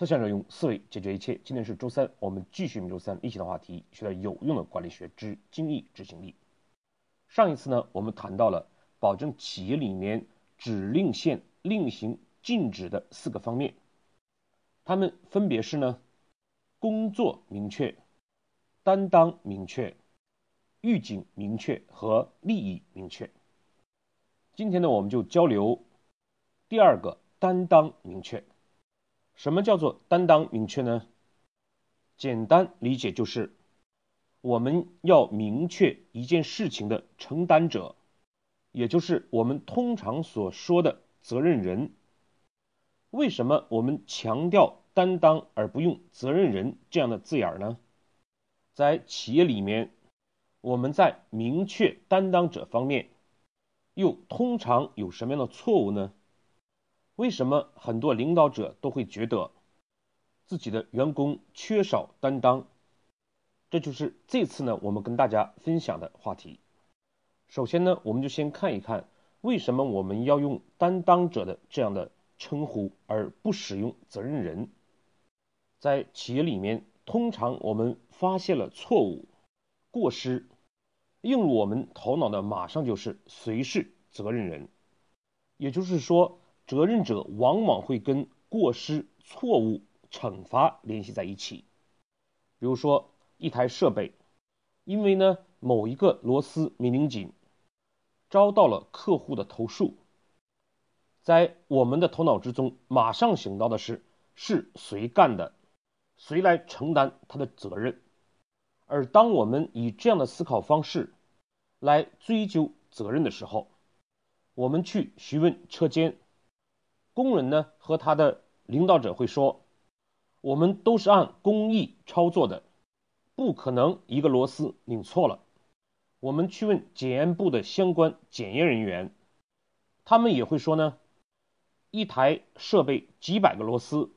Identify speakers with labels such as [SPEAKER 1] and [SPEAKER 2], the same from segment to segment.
[SPEAKER 1] 思想者用思维解决一切。今天是周三，我们继续每周三例行的话题，学点有用的管理学之精益执行力。上一次呢，我们谈到了保证企业里面指令线令行禁止的四个方面，它们分别是呢，工作明确、担当明确、预警明确和利益明确。今天呢，我们就交流第二个担当明确。什么叫做担当明确呢？简单理解就是，我们要明确一件事情的承担者，也就是我们通常所说的责任人。为什么我们强调担当而不用责任人这样的字眼呢？在企业里面，我们在明确担当者方面。又通常有什么样的错误呢？为什么很多领导者都会觉得自己的员工缺少担当？这就是这次呢我们跟大家分享的话题。首先呢，我们就先看一看为什么我们要用担当者的这样的称呼，而不使用责任人。在企业里面，通常我们发现了错误、过失。映入我们头脑的马上就是谁是责任人，也就是说，责任者往往会跟过失、错误、惩罚联系在一起。比如说，一台设备，因为呢某一个螺丝没拧紧，遭到了客户的投诉，在我们的头脑之中，马上想到的是是谁干的，谁来承担他的责任。而当我们以这样的思考方式来追究责任的时候，我们去询问车间工人呢，和他的领导者会说：“我们都是按工艺操作的，不可能一个螺丝拧错了。”我们去问检验部的相关检验人员，他们也会说呢：“一台设备几百个螺丝，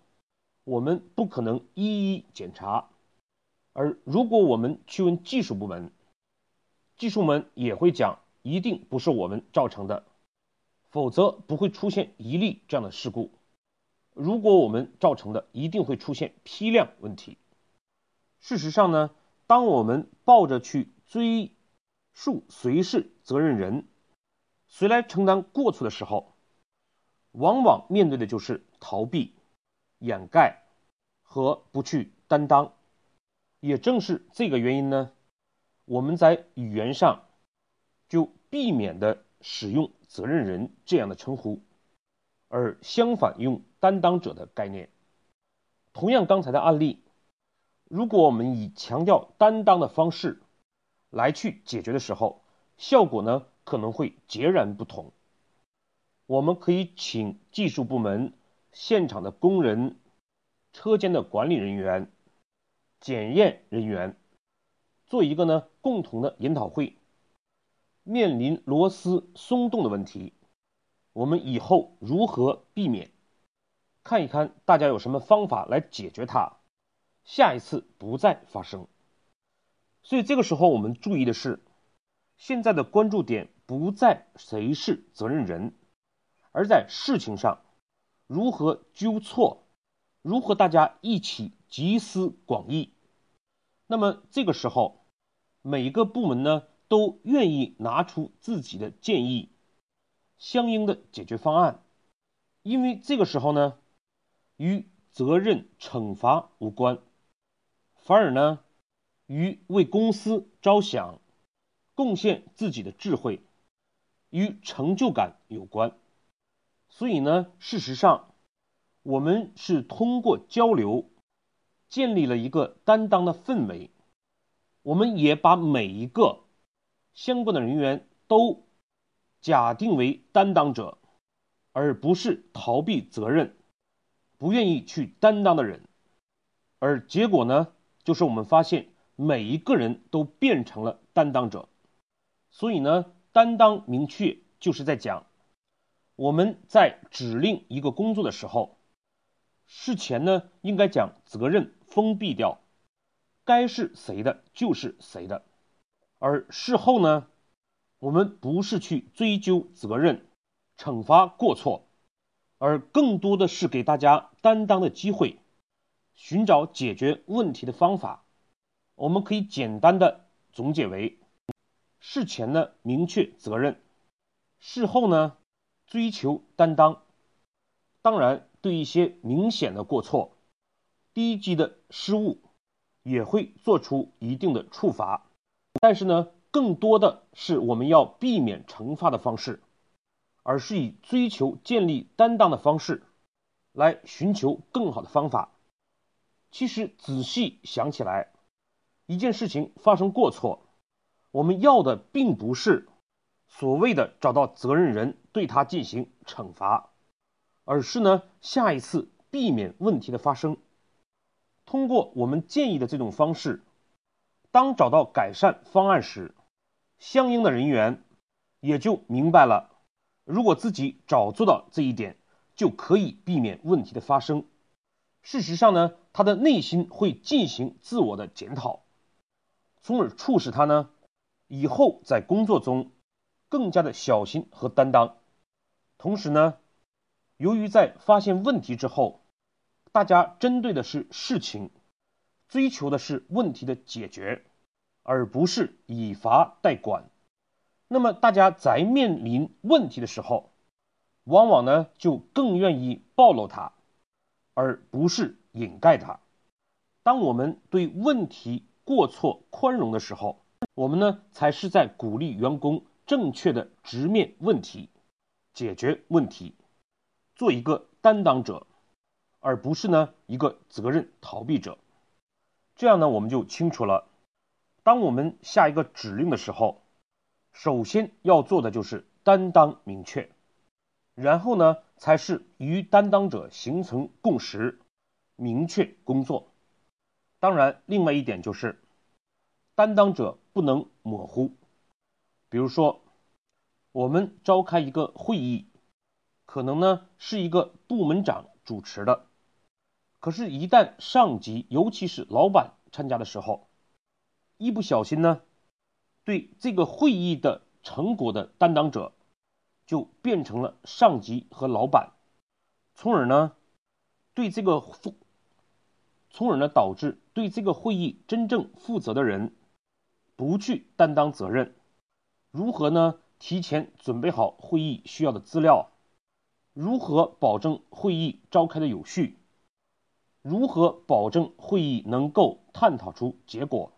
[SPEAKER 1] 我们不可能一一检查。”而如果我们去问技术部门，技术们也会讲，一定不是我们造成的，否则不会出现一例这样的事故。如果我们造成的，一定会出现批量问题。事实上呢，当我们抱着去追溯谁是责任人，谁来承担过错的时候，往往面对的就是逃避、掩盖和不去担当。也正是这个原因呢，我们在语言上就避免的使用“责任人”这样的称呼，而相反用“担当者”的概念。同样，刚才的案例，如果我们以强调担当的方式来去解决的时候，效果呢可能会截然不同。我们可以请技术部门、现场的工人、车间的管理人员。检验人员做一个呢共同的研讨会。面临螺丝松动的问题，我们以后如何避免？看一看大家有什么方法来解决它，下一次不再发生。所以这个时候我们注意的是，现在的关注点不在谁是责任人，而在事情上如何纠错，如何大家一起集思广益。那么这个时候，每一个部门呢都愿意拿出自己的建议，相应的解决方案，因为这个时候呢，与责任惩罚无关，反而呢，与为公司着想、贡献自己的智慧与成就感有关。所以呢，事实上，我们是通过交流。建立了一个担当的氛围，我们也把每一个相关的人员都假定为担当者，而不是逃避责任、不愿意去担当的人。而结果呢，就是我们发现每一个人都变成了担当者。所以呢，担当明确就是在讲我们在指令一个工作的时候，事前呢应该讲责任。封闭掉，该是谁的就是谁的，而事后呢，我们不是去追究责任、惩罚过错，而更多的是给大家担当的机会，寻找解决问题的方法。我们可以简单的总结为：事前呢明确责任，事后呢追求担当。当然，对一些明显的过错、低级的失误，也会做出一定的处罚。但是呢，更多的是我们要避免惩罚的方式，而是以追求建立担当的方式，来寻求更好的方法。其实仔细想起来，一件事情发生过错，我们要的并不是所谓的找到责任人对他进行惩罚，而是呢下一次避免问题的发生。通过我们建议的这种方式，当找到改善方案时，相应的人员也就明白了，如果自己早做到这一点，就可以避免问题的发生。事实上呢，他的内心会进行自我的检讨，从而促使他呢，以后在工作中更加的小心和担当。同时呢，由于在发现问题之后，大家针对的是事情，追求的是问题的解决，而不是以罚代管。那么大家在面临问题的时候，往往呢就更愿意暴露它。而不是掩盖它。当我们对问题过错宽容的时候，我们呢才是在鼓励员工正确的直面问题、解决问题，做一个担当者，而不是呢一个责任逃避者。这样呢我们就清楚了，当我们下一个指令的时候，首先要做的就是担当明确。然后呢，才是与担当者形成共识，明确工作。当然，另外一点就是，担当者不能模糊。比如说，我们召开一个会议，可能呢是一个部门长主持的，可是，一旦上级，尤其是老板参加的时候，一不小心呢，对这个会议的成果的担当者。就变成了上级和老板，从而呢，对这个负，从而呢导致对这个会议真正负责的人不去担当责任。如何呢？提前准备好会议需要的资料，如何保证会议召开的有序？如何保证会议能够探讨出结果？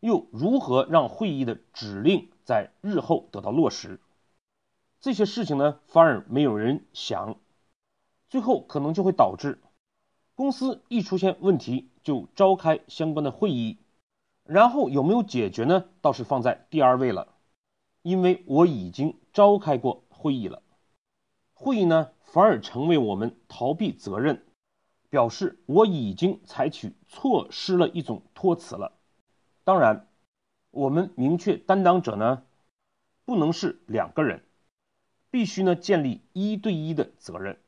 [SPEAKER 1] 又如何让会议的指令在日后得到落实？这些事情呢，反而没有人想，最后可能就会导致公司一出现问题就召开相关的会议，然后有没有解决呢？倒是放在第二位了，因为我已经召开过会议了，会议呢反而成为我们逃避责任，表示我已经采取错失了一种托词了。当然，我们明确担当者呢，不能是两个人。必须呢建立一对一的责任。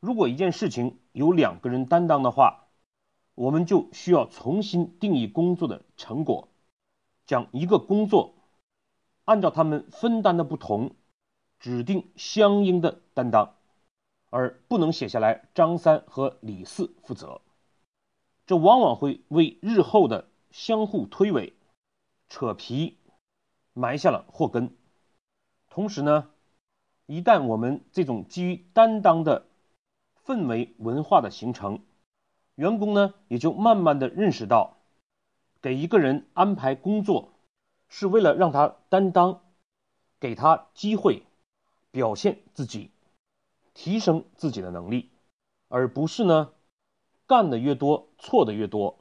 [SPEAKER 1] 如果一件事情有两个人担当的话，我们就需要重新定义工作的成果，将一个工作按照他们分担的不同，指定相应的担当，而不能写下来张三和李四负责。这往往会为日后的相互推诿、扯皮埋下了祸根。同时呢。一旦我们这种基于担当的氛围文化的形成，员工呢也就慢慢的认识到，给一个人安排工作是为了让他担当，给他机会表现自己，提升自己的能力，而不是呢干的越多错的越多，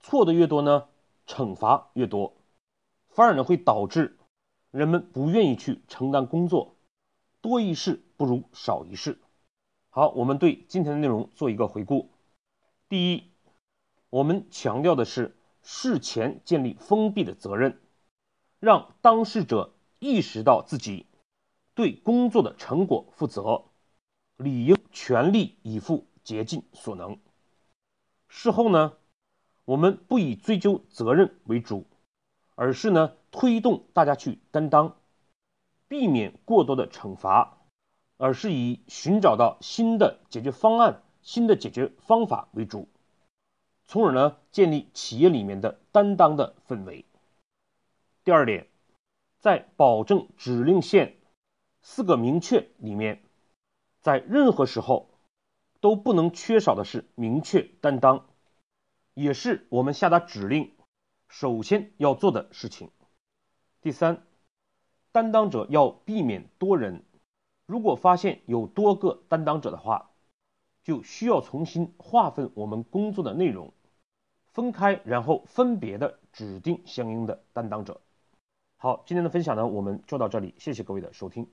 [SPEAKER 1] 错的越多呢惩罚越多，反而呢会导致人们不愿意去承担工作。多一事不如少一事。好，我们对今天的内容做一个回顾。第一，我们强调的是事前建立封闭的责任，让当事者意识到自己对工作的成果负责，理应全力以赴，竭尽所能。事后呢，我们不以追究责任为主，而是呢推动大家去担当。避免过多的惩罚，而是以寻找到新的解决方案新的解决方法为主，从而呢建立企业里面的担当的氛围。第二点，在保证指令线四个明确里面，在任何时候都不能缺少的是明确担当，也是我们下达指令首先要做的事情。第三，担当者要避免多人。如果发现有多个担当者的话，就需要重新划分我们工作的内容，分开，然后分别的指定相应的担当者。好，今天的分享呢，我们就到这里，谢谢各位的收听。